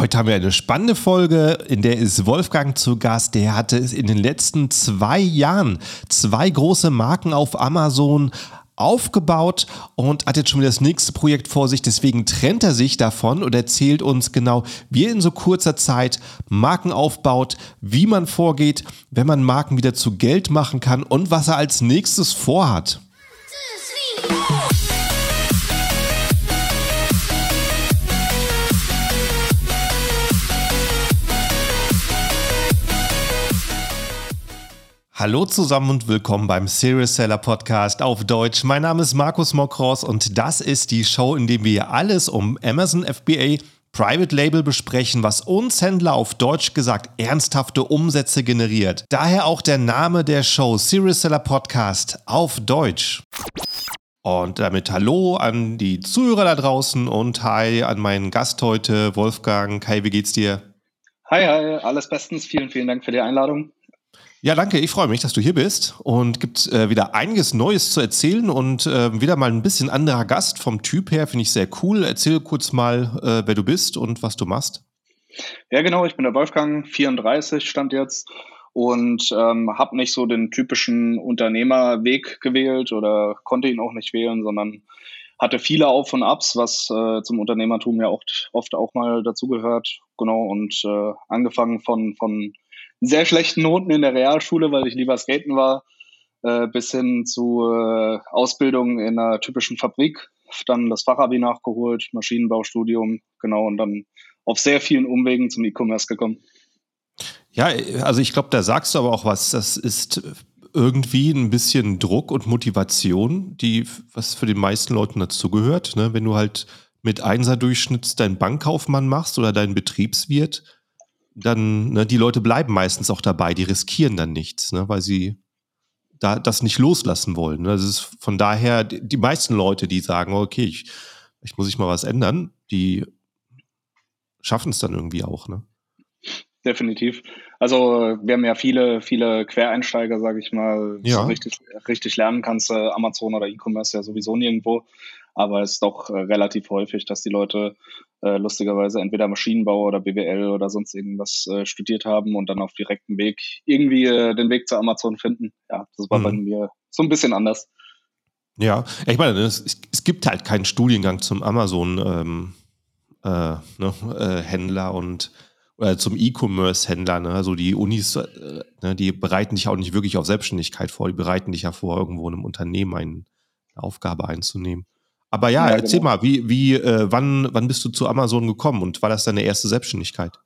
Heute haben wir eine spannende Folge, in der ist Wolfgang zu Gast. Der hatte in den letzten zwei Jahren zwei große Marken auf Amazon aufgebaut und hat jetzt schon wieder das nächste Projekt vor sich. Deswegen trennt er sich davon und erzählt uns genau, wie er in so kurzer Zeit Marken aufbaut, wie man vorgeht, wenn man Marken wieder zu Geld machen kann und was er als nächstes vorhat. Hallo zusammen und willkommen beim Serious Seller Podcast auf Deutsch. Mein Name ist Markus Mokros und das ist die Show, in der wir alles um Amazon FBA Private Label besprechen, was uns Händler auf Deutsch gesagt ernsthafte Umsätze generiert. Daher auch der Name der Show Serious Seller Podcast auf Deutsch. Und damit Hallo an die Zuhörer da draußen und Hi an meinen Gast heute, Wolfgang. Hi, wie geht's dir? Hi, hi, alles bestens. Vielen, vielen Dank für die Einladung. Ja, danke. Ich freue mich, dass du hier bist und gibt äh, wieder einiges Neues zu erzählen und äh, wieder mal ein bisschen anderer Gast vom Typ her. Finde ich sehr cool. Erzähl kurz mal, äh, wer du bist und was du machst. Ja, genau. Ich bin der Wolfgang, 34 stand jetzt und ähm, habe nicht so den typischen Unternehmerweg gewählt oder konnte ihn auch nicht wählen, sondern hatte viele Auf und Abs, was äh, zum Unternehmertum ja oft, oft auch mal dazugehört. Genau und äh, angefangen von von sehr schlechten Noten in der Realschule, weil ich lieber skaten war, äh, bis hin zu äh, Ausbildung in einer typischen Fabrik, dann das Fachabi nachgeholt, Maschinenbaustudium, genau, und dann auf sehr vielen Umwegen zum E-Commerce gekommen. Ja, also ich glaube, da sagst du aber auch was. Das ist irgendwie ein bisschen Druck und Motivation, die, was für die meisten Leuten dazugehört. Ne? Wenn du halt mit Einser-Durchschnitts deinen Bankkaufmann machst oder deinen Betriebswirt, dann, ne, die Leute bleiben meistens auch dabei, die riskieren dann nichts, ne, weil sie da das nicht loslassen wollen. Ne. Das ist von daher die, meisten Leute, die sagen, okay, ich, ich muss ich mal was ändern, die schaffen es dann irgendwie auch, ne? Definitiv. Also wir haben ja viele, viele Quereinsteiger, sage ich mal, ja. so richtig, richtig lernen kannst du Amazon oder E-Commerce ja sowieso nirgendwo. Aber es ist doch äh, relativ häufig, dass die Leute äh, lustigerweise entweder Maschinenbau oder BWL oder sonst irgendwas äh, studiert haben und dann auf direktem Weg irgendwie äh, den Weg zu Amazon finden. Ja, das war mhm. bei mir so ein bisschen anders. Ja, ich meine, es, es gibt halt keinen Studiengang zum Amazon-Händler ähm, äh, ne, äh, und oder zum E-Commerce-Händler. Ne? Also die Unis, äh, ne, die bereiten dich auch nicht wirklich auf Selbstständigkeit vor, die bereiten dich ja vor, irgendwo in einem Unternehmen eine Aufgabe einzunehmen. Aber ja, ja erzähl genau. mal, wie, wie, äh, wann, wann bist du zu Amazon gekommen und war das deine erste Selbstständigkeit?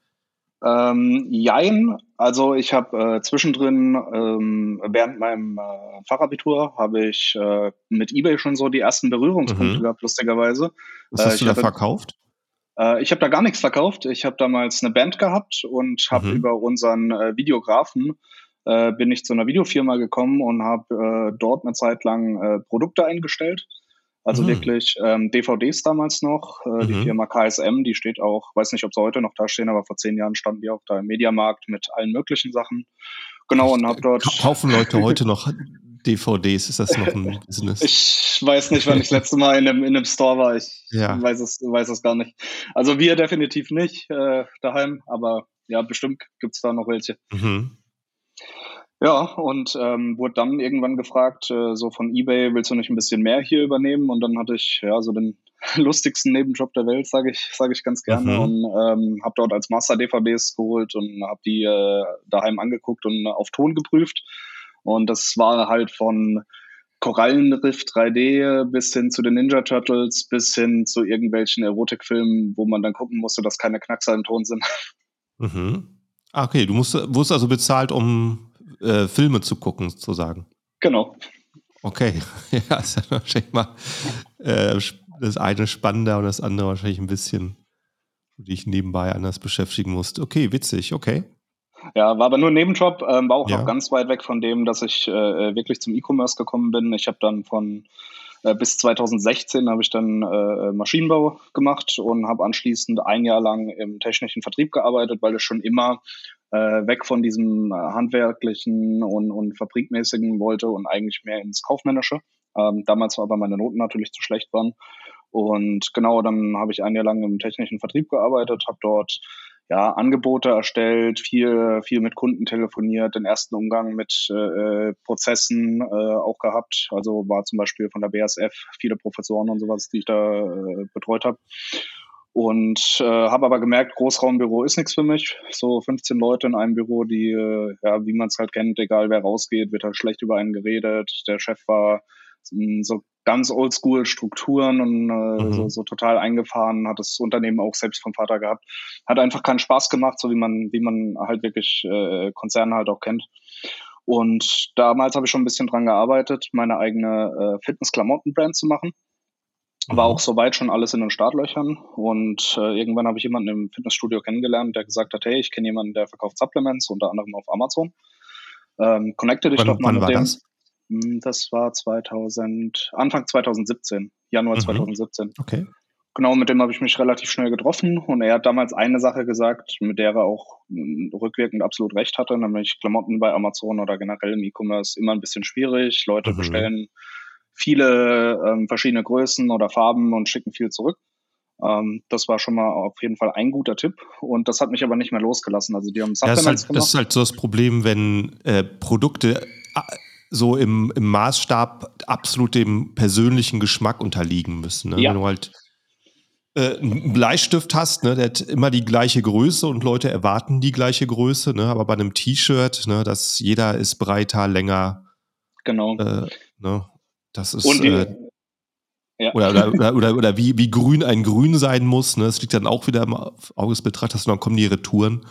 Ähm, jein, also ich habe äh, zwischendrin ähm, während meinem äh, Fachabitur habe ich äh, mit eBay schon so die ersten Berührungspunkte mhm. gehabt, lustigerweise. Was hast äh, du da verkauft? Äh, ich habe da gar nichts verkauft. Ich habe damals eine Band gehabt und habe mhm. über unseren äh, Videografen bin ich zu einer Videofirma gekommen und habe dort eine Zeit lang Produkte eingestellt. Also mhm. wirklich ähm, DVDs damals noch. Äh, mhm. Die Firma KSM, die steht auch, weiß nicht, ob sie heute noch da stehen, aber vor zehn Jahren standen die auch da im Mediamarkt mit allen möglichen Sachen. Genau, und habe dort. Kaufen Leute heute noch DVDs? Ist das noch ein Business? Ich weiß nicht, wann ich das letzte Mal in einem, in einem Store war. Ich ja. weiß, es, weiß es gar nicht. Also wir definitiv nicht äh, daheim, aber ja, bestimmt gibt's da noch welche. Mhm. Ja, und ähm, wurde dann irgendwann gefragt, äh, so von eBay, willst du nicht ein bisschen mehr hier übernehmen? Und dann hatte ich ja so den lustigsten Nebenjob der Welt, sage ich, sage ich ganz gerne. Mhm. Und ähm, habe dort als Master DVDs geholt und habe die äh, daheim angeguckt und auf Ton geprüft. Und das war halt von Korallenriff 3D bis hin zu den Ninja Turtles bis hin zu irgendwelchen Erotikfilmen, wo man dann gucken musste, dass keine Knackser im Ton sind. Mhm. Ah, okay, du musst, wurdest also bezahlt, um äh, Filme zu gucken, sozusagen. Genau. Okay, ja, ist ja wahrscheinlich mal äh, das eine spannender und das andere wahrscheinlich ein bisschen, wo dich nebenbei anders beschäftigen musst. Okay, witzig, okay. Ja, war aber nur ein Nebenjob, ähm, war auch ja. noch ganz weit weg von dem, dass ich äh, wirklich zum E-Commerce gekommen bin. Ich habe dann von äh, bis 2016 habe ich dann äh, Maschinenbau gemacht und habe anschließend ein Jahr lang im technischen Vertrieb gearbeitet, weil es schon immer äh, weg von diesem äh, handwerklichen und, und fabrikmäßigen wollte und eigentlich mehr ins Kaufmännische. Ähm, damals war aber meine Noten natürlich zu schlecht waren. Und genau, dann habe ich ein Jahr lang im technischen Vertrieb gearbeitet, habe dort ja, Angebote erstellt, viel, viel mit Kunden telefoniert, den ersten Umgang mit äh, Prozessen äh, auch gehabt. Also war zum Beispiel von der BASF viele Professoren und sowas, die ich da äh, betreut habe. Und äh, habe aber gemerkt, Großraumbüro ist nichts für mich. So 15 Leute in einem Büro, die, äh, ja, wie man es halt kennt, egal wer rausgeht, wird halt schlecht über einen geredet. Der Chef war so ganz oldschool Strukturen und äh, mhm. so, so total eingefahren, hat das Unternehmen auch selbst vom Vater gehabt. Hat einfach keinen Spaß gemacht, so wie man, wie man halt wirklich äh, Konzerne halt auch kennt. Und damals habe ich schon ein bisschen dran gearbeitet, meine eigene äh, Fitness-Klamotten-Brand zu machen. War mhm. auch soweit schon alles in den Startlöchern. Und äh, irgendwann habe ich jemanden im Fitnessstudio kennengelernt, der gesagt hat, hey, ich kenne jemanden, der verkauft Supplements, unter anderem auf Amazon. Ähm, connecte dich wann, doch mal mit dem. Das? Hm, das war 2000, Anfang 2017, Januar mhm. 2017. Okay. Genau, mit dem habe ich mich relativ schnell getroffen und er hat damals eine Sache gesagt, mit der er auch hm, rückwirkend absolut recht hatte, nämlich Klamotten bei Amazon oder generell im E-Commerce immer ein bisschen schwierig. Leute mhm. bestellen viele ähm, verschiedene Größen oder Farben und schicken viel zurück. Ähm, das war schon mal auf jeden Fall ein guter Tipp und das hat mich aber nicht mehr losgelassen. Also die haben Supplements ja, das, ist halt, das ist halt so das Problem, wenn äh, Produkte so im, im Maßstab absolut dem persönlichen Geschmack unterliegen müssen. Ne? Ja. Wenn du halt äh, einen Bleistift hast, ne, der hat immer die gleiche Größe und Leute erwarten die gleiche Größe, ne? aber bei einem T-Shirt, ne, dass jeder ist breiter, länger. Genau. Äh, ne? Das ist. Die, äh, ja. Oder, oder, oder, oder, oder, wie, wie grün ein Grün sein muss. Ne? Das liegt dann auch wieder im Auge des Betrachters und dann kommen die Retouren.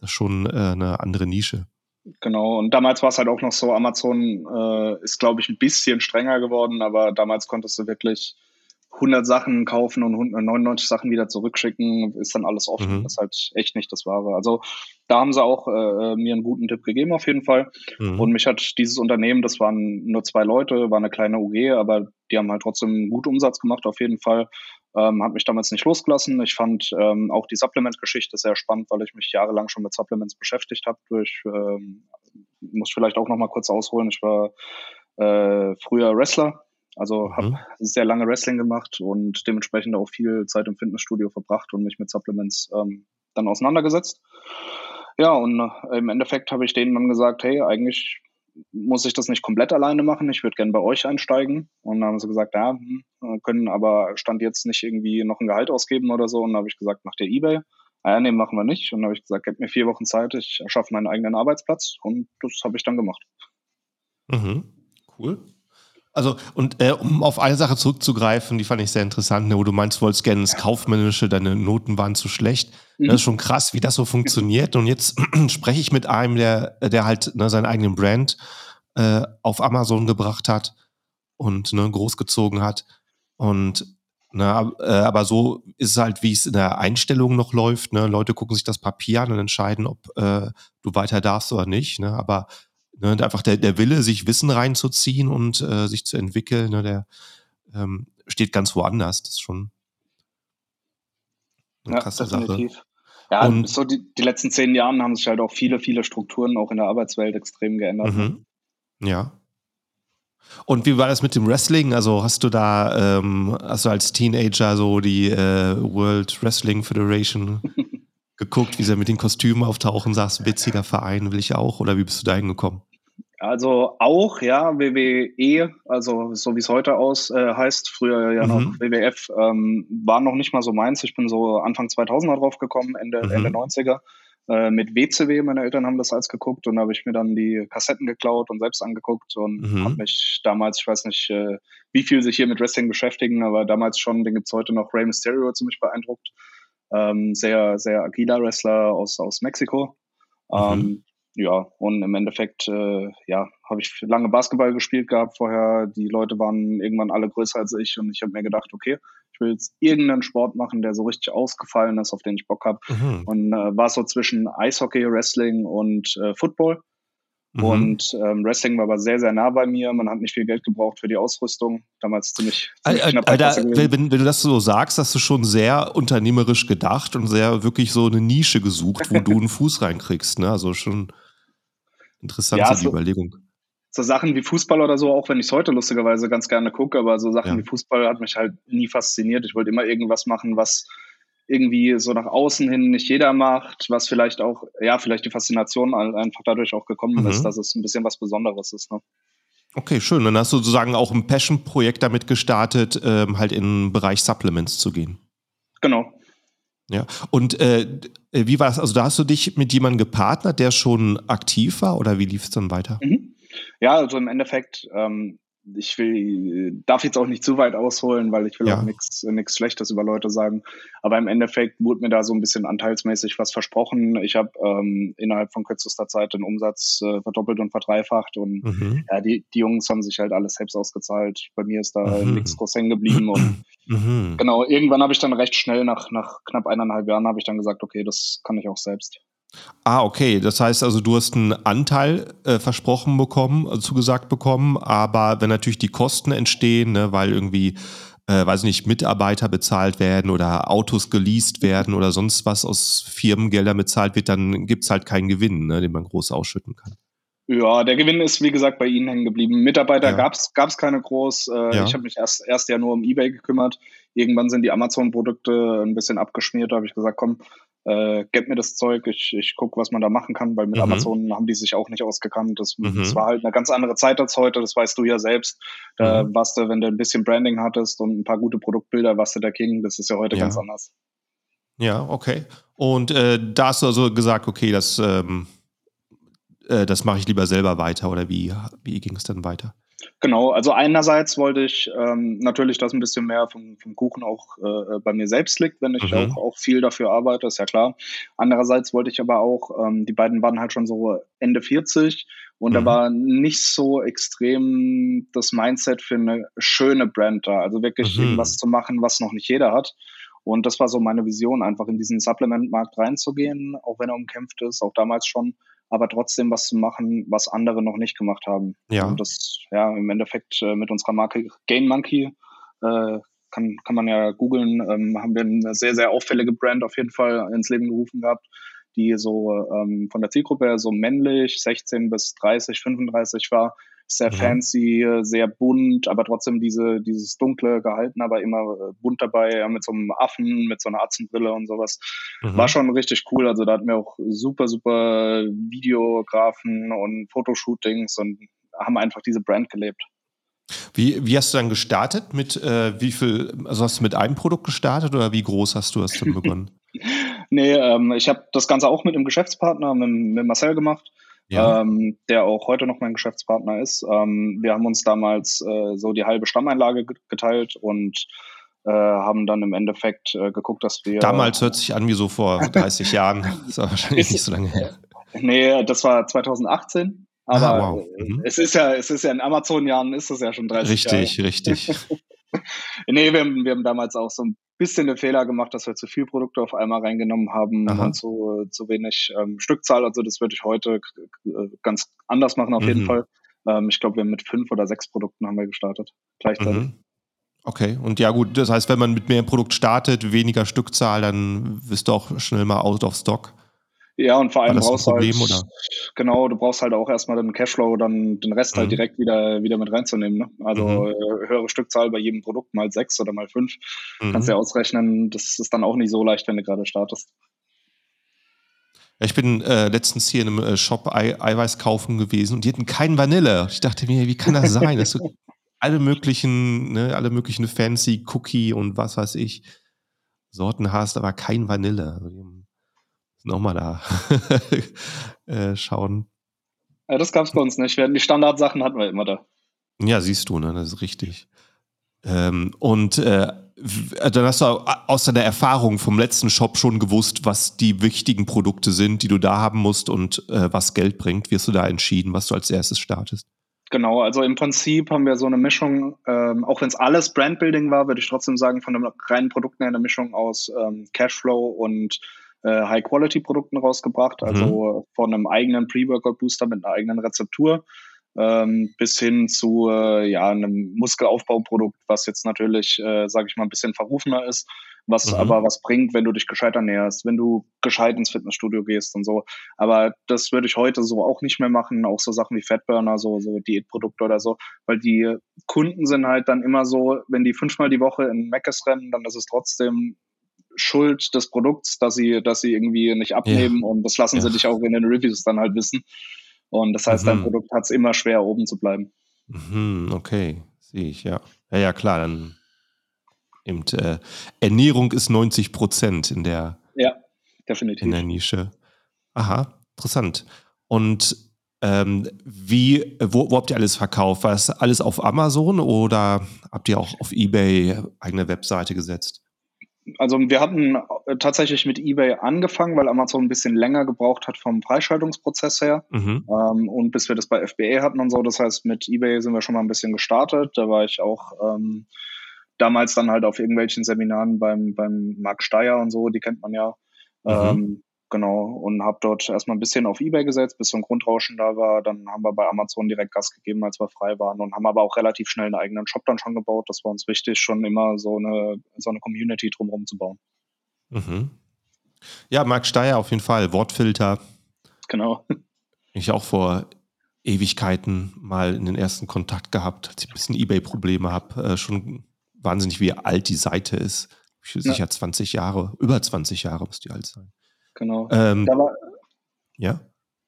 Das ist schon äh, eine andere Nische. Genau, und damals war es halt auch noch so, Amazon äh, ist, glaube ich, ein bisschen strenger geworden, aber damals konntest du wirklich 100 Sachen kaufen und 99 Sachen wieder zurückschicken, ist dann alles offen. Mhm. Das ist halt echt nicht das Wahre. Also da haben sie auch äh, mir einen guten Tipp gegeben auf jeden Fall. Mhm. Und mich hat dieses Unternehmen, das waren nur zwei Leute, war eine kleine UG, aber die haben halt trotzdem gut Umsatz gemacht auf jeden Fall. Ähm, hat mich damals nicht losgelassen. Ich fand ähm, auch die Supplement-Geschichte sehr spannend, weil ich mich jahrelang schon mit Supplements beschäftigt habe. Durch, ähm, muss vielleicht auch noch mal kurz ausholen. Ich war äh, früher Wrestler, also mhm. habe sehr lange Wrestling gemacht und dementsprechend auch viel Zeit im Fitnessstudio verbracht und mich mit Supplements ähm, dann auseinandergesetzt. Ja, und äh, im Endeffekt habe ich denen dann gesagt, hey, eigentlich muss ich das nicht komplett alleine machen. Ich würde gerne bei euch einsteigen. Und dann haben sie gesagt, ja, hm, können aber Stand jetzt nicht irgendwie noch ein Gehalt ausgeben oder so. Und dann habe ich gesagt, macht ihr Ebay? Ah ja, nee, machen wir nicht. Und dann habe ich gesagt, gebt mir vier Wochen Zeit, ich erschaffe meinen eigenen Arbeitsplatz. Und das habe ich dann gemacht. Mhm. Cool. Also, und äh, um auf eine Sache zurückzugreifen, die fand ich sehr interessant, ne, wo du meinst, du wolltest gerne ins Kaufmännische, deine Noten waren zu schlecht. Mhm. Das ist schon krass, wie das so funktioniert. Und jetzt spreche ich mit einem, der, der halt ne, seinen eigenen Brand äh, auf Amazon gebracht hat und ne, großgezogen hat. Und ne, äh, aber so ist es halt, wie es in der Einstellung noch läuft. Ne? Leute gucken sich das Papier an und entscheiden, ob äh, du weiter darfst oder nicht. Ne? Aber Ne, einfach der, der Wille, sich Wissen reinzuziehen und äh, sich zu entwickeln, ne, der ähm, steht ganz woanders. Das ist schon eine ja, krasse definitiv. Sache. Ja, und, so die, die letzten zehn Jahren haben sich halt auch viele, viele Strukturen auch in der Arbeitswelt extrem geändert. Mhm. Ja. Und wie war das mit dem Wrestling? Also hast du da, ähm, hast du als Teenager so die äh, World Wrestling Federation geguckt, wie sie mit den Kostümen auftauchen, sagst, witziger Verein, will ich auch, oder wie bist du da hingekommen? Also auch, ja, WWE, also so wie es heute aus äh, heißt, früher ja noch mhm. WWF, ähm, war noch nicht mal so meins. Ich bin so Anfang 2000er drauf gekommen, Ende, mhm. Ende 90er. Äh, mit WCW, meine Eltern haben das als geguckt und da habe ich mir dann die Kassetten geklaut und selbst angeguckt und mhm. habe mich damals, ich weiß nicht, äh, wie viel sich hier mit Wrestling beschäftigen, aber damals schon, den gibt's heute noch, Rey Mysterio ziemlich beeindruckt. Ähm, sehr, sehr agiler Wrestler aus, aus Mexiko. Mhm. Ähm, ja, und im Endeffekt, äh, ja, habe ich lange Basketball gespielt gehabt vorher. Die Leute waren irgendwann alle größer als ich und ich habe mir gedacht, okay, ich will jetzt irgendeinen Sport machen, der so richtig ausgefallen ist, auf den ich Bock habe. Mhm. Und äh, war so zwischen Eishockey, Wrestling und äh, Football. Mhm. Und ähm, Wrestling war aber sehr, sehr nah bei mir. Man hat nicht viel Geld gebraucht für die Ausrüstung. Damals ziemlich, ziemlich Alter, Alter wenn, wenn, du das so sagst, hast du schon sehr unternehmerisch gedacht und sehr wirklich so eine Nische gesucht, wo du einen Fuß reinkriegst. Ne? Also schon interessant ja, so, die Überlegung. so Sachen wie Fußball oder so, auch wenn ich es heute lustigerweise ganz gerne gucke, aber so Sachen ja. wie Fußball hat mich halt nie fasziniert. Ich wollte immer irgendwas machen, was irgendwie so nach außen hin nicht jeder macht, was vielleicht auch, ja, vielleicht die Faszination einfach dadurch auch gekommen mhm. ist, dass es ein bisschen was Besonderes ist. Ne? Okay, schön. Dann hast du sozusagen auch ein Passion-Projekt damit gestartet, ähm, halt in den Bereich Supplements zu gehen. Genau. Ja, und äh, wie war das? Also da hast du dich mit jemandem gepartnert, der schon aktiv war oder wie lief es dann weiter? Mhm. Ja, also im Endeffekt, ähm, ich will, darf jetzt auch nicht zu weit ausholen, weil ich will ja. auch nichts Schlechtes über Leute sagen. Aber im Endeffekt wurde mir da so ein bisschen anteilsmäßig was versprochen. Ich habe ähm, innerhalb von kürzester Zeit den Umsatz äh, verdoppelt und verdreifacht und mhm. ja, die, die Jungs haben sich halt alles selbst ausgezahlt. Bei mir ist da mhm. nichts groß hängen geblieben und mhm. genau, irgendwann habe ich dann recht schnell nach, nach knapp eineinhalb Jahren habe ich dann gesagt, okay, das kann ich auch selbst. Ah, okay. Das heißt also, du hast einen Anteil äh, versprochen bekommen, also zugesagt bekommen, aber wenn natürlich die Kosten entstehen, ne, weil irgendwie, äh, weiß nicht, Mitarbeiter bezahlt werden oder Autos geleast werden oder sonst was aus Firmengeldern bezahlt wird, dann gibt es halt keinen Gewinn, ne, den man groß ausschütten kann. Ja, der Gewinn ist wie gesagt bei Ihnen hängen geblieben. Mitarbeiter ja. gab es keine groß. Äh, ja. Ich habe mich erst, erst ja nur um Ebay gekümmert. Irgendwann sind die Amazon-Produkte ein bisschen abgeschmiert. Da habe ich gesagt, komm, äh, gib mir das Zeug, ich, ich gucke, was man da machen kann, weil mit mhm. Amazon haben die sich auch nicht ausgekannt. Das, mhm. das, war halt eine ganz andere Zeit als heute, das weißt du ja selbst. Da mhm. warst du, wenn du ein bisschen Branding hattest und ein paar gute Produktbilder, warst du der King. Das ist ja heute ja. ganz anders. Ja, okay. Und äh, da hast du also gesagt, okay, das, ähm, äh, das mache ich lieber selber weiter oder wie, wie ging es dann weiter? Genau, also einerseits wollte ich ähm, natürlich, dass ein bisschen mehr vom, vom Kuchen auch äh, bei mir selbst liegt, wenn ich mhm. auch, auch viel dafür arbeite, ist ja klar. Andererseits wollte ich aber auch, ähm, die beiden waren halt schon so Ende 40 und mhm. da war nicht so extrem das Mindset für eine schöne Brand da, also wirklich mhm. irgendwas zu machen, was noch nicht jeder hat. Und das war so meine Vision, einfach in diesen Supplement-Markt reinzugehen, auch wenn er umkämpft ist, auch damals schon aber trotzdem was zu machen, was andere noch nicht gemacht haben. Ja. Und das, ja, im Endeffekt äh, mit unserer Marke Gain Monkey, äh, kann, kann man ja googeln, ähm, haben wir eine sehr, sehr auffällige Brand auf jeden Fall ins Leben gerufen gehabt, die so ähm, von der Zielgruppe her so männlich, 16 bis 30, 35 war, sehr mhm. fancy, sehr bunt, aber trotzdem diese, dieses dunkle gehalten, aber immer äh, bunt dabei, ja, mit so einem Affen, mit so einer Atzenbrille und sowas. Mhm. War schon richtig cool. Also da hatten wir auch super, super Videografen und Fotoshootings und haben einfach diese Brand gelebt. Wie, wie hast du dann gestartet? Mit äh, wie viel, also hast du mit einem Produkt gestartet oder wie groß hast du das dann begonnen? nee, ähm, ich habe das Ganze auch mit einem Geschäftspartner, mit, mit Marcel gemacht ja. ähm, der auch heute noch mein Geschäftspartner ist. Ähm, wir haben uns damals äh, so die halbe Stammeinlage geteilt und äh, haben dann im Endeffekt äh, geguckt, dass wir. Damals hört sich an wie so vor 30 Jahren. Das ist wahrscheinlich ist, nicht so lange her. Nee, das war 2018. Aber ah, wow. mhm. es ist ja, es ist ja in Amazon-Jahren ist es ja schon 30 richtig, Jahre. Richtig, richtig. nee, wir haben, wir haben damals auch so ein bisschen den Fehler gemacht, dass wir zu viel Produkte auf einmal reingenommen haben Aha. und zu, zu wenig ähm, Stückzahl. Also das würde ich heute äh, ganz anders machen auf mhm. jeden Fall. Ähm, ich glaube, wir haben mit fünf oder sechs Produkten haben wir gestartet gleichzeitig. Mhm. Okay, und ja gut, das heißt, wenn man mit mehr Produkt startet, weniger Stückzahl, dann wirst du auch schnell mal out of stock. Ja, und vor allem brauchst du halt, oder? genau, du brauchst halt auch erstmal den Cashflow, dann den Rest halt mhm. halt direkt wieder, wieder mit reinzunehmen. Ne? Also mhm. äh, höhere Stückzahl bei jedem Produkt mal sechs oder mal fünf. Mhm. Kannst du ja ausrechnen, das ist dann auch nicht so leicht, wenn du gerade startest. ich bin äh, letztens hier in einem äh, Shop Ei Eiweiß kaufen gewesen und die hatten keinen Vanille. Ich dachte mir, wie kann das sein? dass du alle möglichen, ne, alle möglichen fancy Cookie und was weiß ich Sorten hast, aber kein Vanille. Also die haben nochmal da äh, schauen. Ja, das gab es bei uns nicht. Die Standardsachen hatten wir immer da. Ja, siehst du, ne? das ist richtig. Ähm, und äh, dann hast du aus deiner Erfahrung vom letzten Shop schon gewusst, was die wichtigen Produkte sind, die du da haben musst und äh, was Geld bringt. Wie hast du da entschieden, was du als erstes startest? Genau, also im Prinzip haben wir so eine Mischung, ähm, auch wenn es alles Brandbuilding war, würde ich trotzdem sagen, von den reinen Produkten eine Mischung aus ähm, Cashflow und High-Quality-Produkten rausgebracht, also mhm. von einem eigenen Pre-Workout-Booster mit einer eigenen Rezeptur ähm, bis hin zu äh, ja, einem Muskelaufbauprodukt, was jetzt natürlich, äh, sage ich mal, ein bisschen verrufener ist, was mhm. aber was bringt, wenn du dich gescheit ernährst, wenn du gescheit ins Fitnessstudio gehst und so. Aber das würde ich heute so auch nicht mehr machen, auch so Sachen wie Fatburner, so, so Diätprodukte oder so, weil die Kunden sind halt dann immer so, wenn die fünfmal die Woche in Meckes rennen, dann ist es trotzdem Schuld des Produkts, dass sie, dass sie irgendwie nicht abnehmen ja. und das lassen ja. sie dich auch in den Reviews dann halt wissen. Und das heißt, mhm. dein Produkt hat es immer schwer, oben zu bleiben. Mhm, okay, sehe ich, ja. Ja, ja, klar, dann eben, äh, Ernährung ist 90 Prozent in der, ja, definitiv. in der Nische. Aha, interessant. Und ähm, wie, wo, wo, habt ihr alles verkauft? War das alles auf Amazon oder habt ihr auch auf Ebay eigene Webseite gesetzt? Also wir hatten äh, tatsächlich mit eBay angefangen, weil Amazon ein bisschen länger gebraucht hat vom Freischaltungsprozess her. Mhm. Ähm, und bis wir das bei FBA hatten und so. Das heißt, mit eBay sind wir schon mal ein bisschen gestartet. Da war ich auch ähm, damals dann halt auf irgendwelchen Seminaren beim, beim Marc Steyer und so, die kennt man ja. Mhm. Ähm, Genau, und habe dort erstmal ein bisschen auf Ebay gesetzt, bis so ein Grundrauschen da war. Dann haben wir bei Amazon direkt Gas gegeben, als wir frei waren und haben aber auch relativ schnell einen eigenen Shop dann schon gebaut. Das war uns wichtig, schon immer so eine, so eine Community drumherum zu bauen. Mhm. Ja, Marc Steyer auf jeden Fall, Wortfilter. Genau. Ich auch vor Ewigkeiten mal in den ersten Kontakt gehabt, als ich ein bisschen Ebay-Probleme habe. Äh, schon wahnsinnig, wie alt die Seite ist. Sicher ja. 20 Jahre, über 20 Jahre muss die alt sein. Genau. Ähm, da war, ja.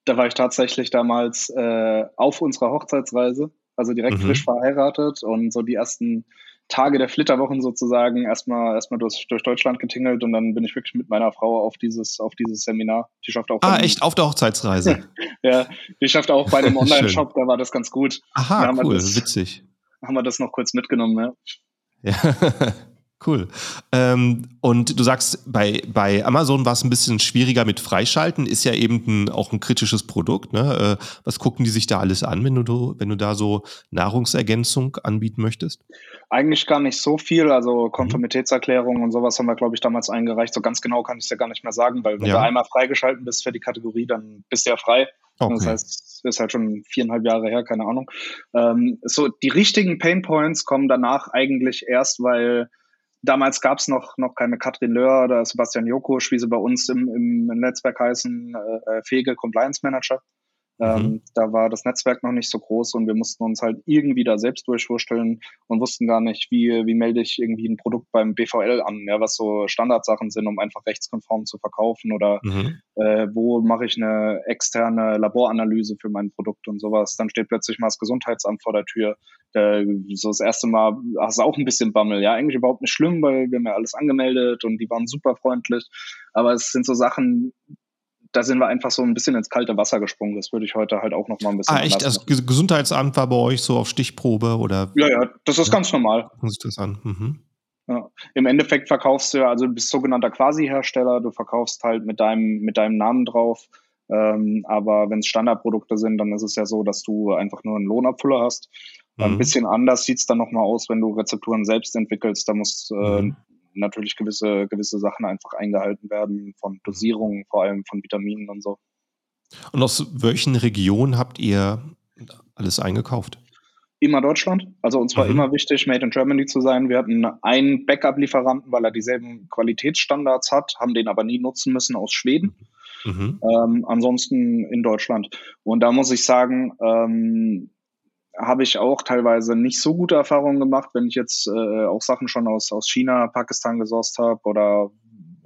Da war ich tatsächlich damals äh, auf unserer Hochzeitsreise, also direkt mhm. frisch verheiratet und so die ersten Tage der Flitterwochen sozusagen erstmal erstmal durch, durch Deutschland getingelt und dann bin ich wirklich mit meiner Frau auf dieses auf dieses Seminar. Die schafft auch. Ah, echt auf der Hochzeitsreise. ja, die schafft auch bei dem Online-Shop, da war das ganz gut. Aha, cool, das, witzig. Haben wir das noch kurz mitgenommen, ja. Ja. Cool. Ähm, und du sagst, bei, bei Amazon war es ein bisschen schwieriger mit Freischalten, ist ja eben ein, auch ein kritisches Produkt. Ne? Äh, was gucken die sich da alles an, wenn du, wenn du da so Nahrungsergänzung anbieten möchtest? Eigentlich gar nicht so viel. Also mhm. Konformitätserklärungen und sowas haben wir, glaube ich, damals eingereicht. So ganz genau kann ich es ja gar nicht mehr sagen, weil wenn ja. du einmal freigeschalten bist für die Kategorie, dann bist du ja frei. Okay. Das heißt, ist halt schon viereinhalb Jahre her, keine Ahnung. Ähm, so die richtigen Painpoints kommen danach eigentlich erst, weil Damals gab es noch, noch keine Katrin Löhr oder Sebastian Jokosch, wie sie bei uns im, im Netzwerk heißen, äh, äh Fege Compliance Manager. Ähm, mhm. da war das Netzwerk noch nicht so groß und wir mussten uns halt irgendwie da selbst durchwursteln und wussten gar nicht, wie, wie melde ich irgendwie ein Produkt beim BVL an, ja, was so Standardsachen sind, um einfach rechtskonform zu verkaufen oder mhm. äh, wo mache ich eine externe Laboranalyse für mein Produkt und sowas. Dann steht plötzlich mal das Gesundheitsamt vor der Tür. Äh, so das erste Mal hast du auch ein bisschen Bammel, ja, eigentlich überhaupt nicht schlimm, weil wir haben ja alles angemeldet und die waren super freundlich. Aber es sind so Sachen, da sind wir einfach so ein bisschen ins kalte Wasser gesprungen. Das würde ich heute halt auch noch mal ein bisschen. Ah, echt? Das also, Gesundheitsamt war bei euch so auf Stichprobe oder? Ja, ja, das ist ja. ganz normal. Muss ich das an. Mhm. Ja. Im Endeffekt verkaufst du ja, also du bist sogenannter Quasi-Hersteller, du verkaufst halt mit deinem, mit deinem Namen drauf. Ähm, aber wenn es Standardprodukte sind, dann ist es ja so, dass du einfach nur einen Lohnabfüller hast. Mhm. Ein bisschen anders sieht es dann nochmal aus, wenn du Rezepturen selbst entwickelst. Da muss äh, mhm natürlich gewisse, gewisse Sachen einfach eingehalten werden, von Dosierungen, vor allem von Vitaminen und so. Und aus welchen Regionen habt ihr alles eingekauft? Immer Deutschland. Also uns war mhm. immer wichtig, Made in Germany zu sein. Wir hatten einen Backup-Lieferanten, weil er dieselben Qualitätsstandards hat, haben den aber nie nutzen müssen aus Schweden. Mhm. Ähm, ansonsten in Deutschland. Und da muss ich sagen, ähm, habe ich auch teilweise nicht so gute Erfahrungen gemacht, wenn ich jetzt äh, auch Sachen schon aus, aus China, Pakistan gesourced habe oder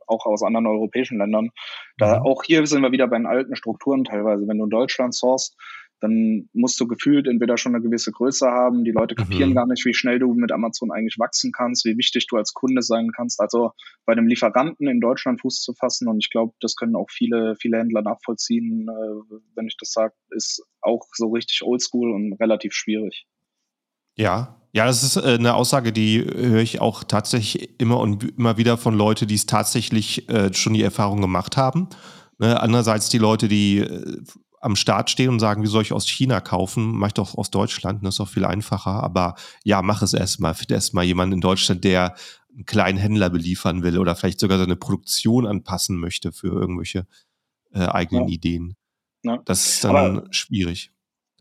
auch aus anderen europäischen Ländern. Da mhm. auch hier sind wir wieder bei den alten Strukturen teilweise. Wenn du in Deutschland sourcest, dann musst du gefühlt entweder schon eine gewisse Größe haben, die Leute kapieren mhm. gar nicht, wie schnell du mit Amazon eigentlich wachsen kannst, wie wichtig du als Kunde sein kannst. Also bei einem Lieferanten in Deutschland Fuß zu fassen und ich glaube, das können auch viele, viele Händler nachvollziehen, äh, wenn ich das sage, ist auch so richtig oldschool und relativ schwierig. Ja, ja, das ist äh, eine Aussage, die höre ich auch tatsächlich immer und immer wieder von Leuten, die es tatsächlich äh, schon die Erfahrung gemacht haben. Ne? Andererseits die Leute, die äh, am Start stehen und sagen, wie soll ich aus China kaufen? Mach ich doch aus Deutschland, das ist doch viel einfacher. Aber ja, mach es erstmal. Find erstmal jemanden in Deutschland, der einen kleinen Händler beliefern will oder vielleicht sogar seine Produktion anpassen möchte für irgendwelche äh, eigenen ja. Ideen. Ja. Das ist dann Aber, schwierig.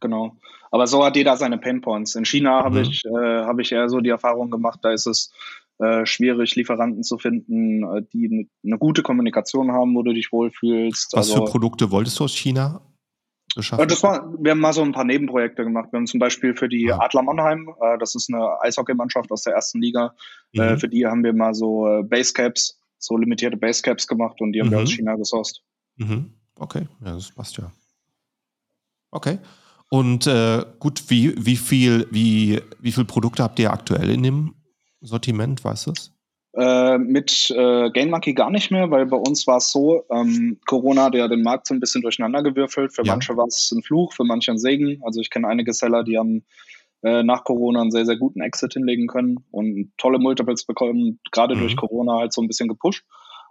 Genau. Aber so hat jeder seine Painpoints. In China habe mhm. ich, äh, hab ich eher so die Erfahrung gemacht, da ist es äh, schwierig, Lieferanten zu finden, äh, die eine gute Kommunikation haben, wo du dich wohlfühlst. Was also, für Produkte wolltest du aus China geschaffen? Das war, wir haben mal so ein paar Nebenprojekte gemacht. Wir haben zum Beispiel für die ja. Adler Mannheim, äh, das ist eine Eishockeymannschaft aus der ersten Liga, äh, mhm. für die haben wir mal so äh, Basecaps, so limitierte Basecaps gemacht und die haben mhm. wir aus China gesourced. Mhm. Okay, ja, das passt ja. Okay. Und äh, gut, wie, wie viel, wie, wie viel Produkte habt ihr aktuell in dem Sortiment, weißt du es? Äh, mit äh, GainMonkey gar nicht mehr, weil bei uns war es so, ähm, Corona hat ja den Markt so ein bisschen durcheinander gewürfelt. Für ja. manche war es ein Fluch, für manche ein Segen. Also ich kenne einige Seller, die haben äh, nach Corona einen sehr, sehr guten Exit hinlegen können und tolle Multiples bekommen, gerade mhm. durch Corona halt so ein bisschen gepusht.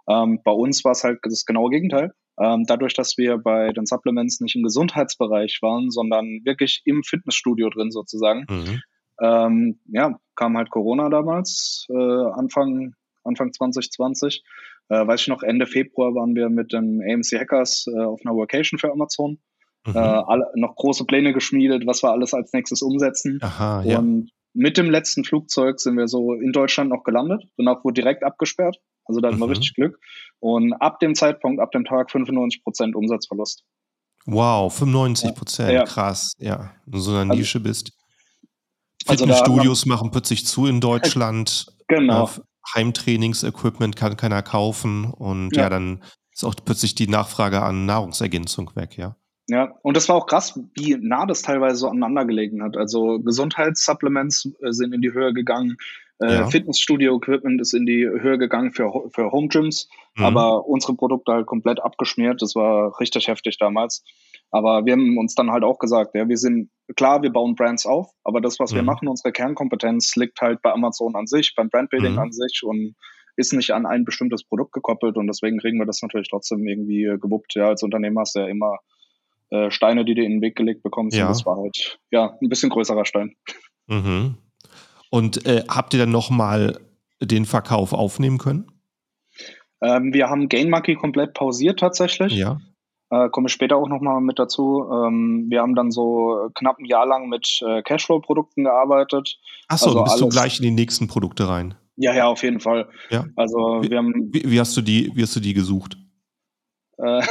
Ähm, bei uns war es halt das genaue Gegenteil. Ähm, dadurch, dass wir bei den Supplements nicht im Gesundheitsbereich waren, sondern wirklich im Fitnessstudio drin sozusagen, mhm. Ähm, ja, kam halt Corona damals, äh, Anfang, Anfang 2020. Äh, weiß ich noch, Ende Februar waren wir mit den AMC Hackers äh, auf einer Vacation für Amazon. Mhm. Äh, alle, noch große Pläne geschmiedet, was wir alles als nächstes umsetzen. Aha, ja. Und mit dem letzten Flugzeug sind wir so in Deutschland noch gelandet. Danach wurde direkt abgesperrt. Also da hatten wir mhm. richtig Glück. Und ab dem Zeitpunkt, ab dem Tag 95 Prozent Umsatzverlust. Wow, 95 Prozent, ja. krass, ja. Wenn du so in einer also, Nische bist. Also Fitnessstudios machen plötzlich zu in Deutschland. Genau. Äh, Heimtrainingsequipment kann keiner kaufen und ja. ja, dann ist auch plötzlich die Nachfrage an Nahrungsergänzung weg, ja. Ja, und das war auch krass, wie nah das teilweise so aneinander gelegen hat. Also Gesundheitssupplements äh, sind in die Höhe gegangen, äh, ja. Fitnessstudio-Equipment ist in die Höhe gegangen für, für Home Gyms, mhm. aber unsere Produkte halt komplett abgeschmiert. Das war richtig heftig damals. Aber wir haben uns dann halt auch gesagt, ja, wir sind klar, wir bauen Brands auf, aber das, was mhm. wir machen, unsere Kernkompetenz liegt halt bei Amazon an sich, beim Brandbuilding mhm. an sich und ist nicht an ein bestimmtes Produkt gekoppelt und deswegen kriegen wir das natürlich trotzdem irgendwie äh, gewuppt. Ja, als Unternehmer hast du ja immer äh, Steine, die du in den Weg gelegt bekommst. Ja. Und das war halt ja ein bisschen größerer Stein. Mhm. Und äh, habt ihr dann nochmal den Verkauf aufnehmen können? Ähm, wir haben Gain Monkey komplett pausiert tatsächlich. Ja. Äh, komme ich später auch nochmal mit dazu. Ähm, wir haben dann so knapp ein Jahr lang mit äh, Cashflow-Produkten gearbeitet. Achso, also bist du gleich in die nächsten Produkte rein? Ja, ja, auf jeden Fall. Ja. Also wie, wir haben. Wie, wie, hast du die, wie hast du die gesucht? Äh,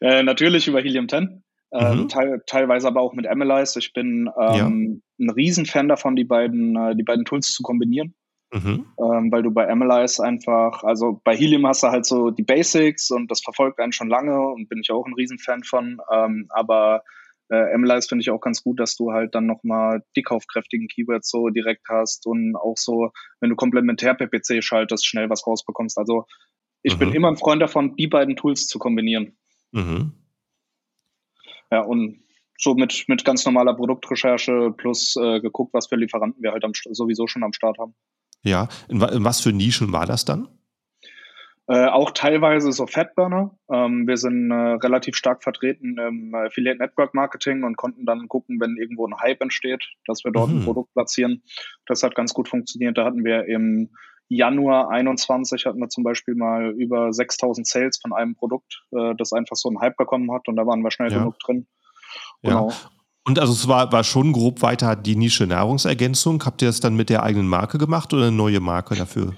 äh natürlich über Helium 10. Ähm, mhm. Teil, teilweise aber auch mit Analyze. Ich bin ähm, ja. ein Riesenfan davon, die beiden, äh, die beiden Tools zu kombinieren. Mhm. Ähm, weil du bei Analyze einfach, also bei Helium hast du halt so die Basics und das verfolgt einen schon lange und bin ich auch ein Riesenfan von. Ähm, aber äh, Analyze finde ich auch ganz gut, dass du halt dann nochmal die kaufkräftigen Keywords so direkt hast und auch so, wenn du komplementär PPC schaltest, schnell was rausbekommst. Also ich mhm. bin immer ein Freund davon, die beiden Tools zu kombinieren. Mhm. Ja, und so mit, mit ganz normaler Produktrecherche plus äh, geguckt, was für Lieferanten wir halt am, sowieso schon am Start haben. Ja, in, in was für Nischen war das dann? Äh, auch teilweise so Fatburner. Ähm, wir sind äh, relativ stark vertreten im Affiliate Network Marketing und konnten dann gucken, wenn irgendwo ein Hype entsteht, dass wir dort mhm. ein Produkt platzieren. Das hat ganz gut funktioniert. Da hatten wir im Januar 21 hatten wir zum Beispiel mal über 6000 Sales von einem Produkt, äh, das einfach so einen Hype bekommen hat und da waren wir schnell ja. genug drin. Genau. Ja. Und also es war, war schon grob weiter die Nische Nahrungsergänzung. Habt ihr das dann mit der eigenen Marke gemacht oder eine neue Marke dafür?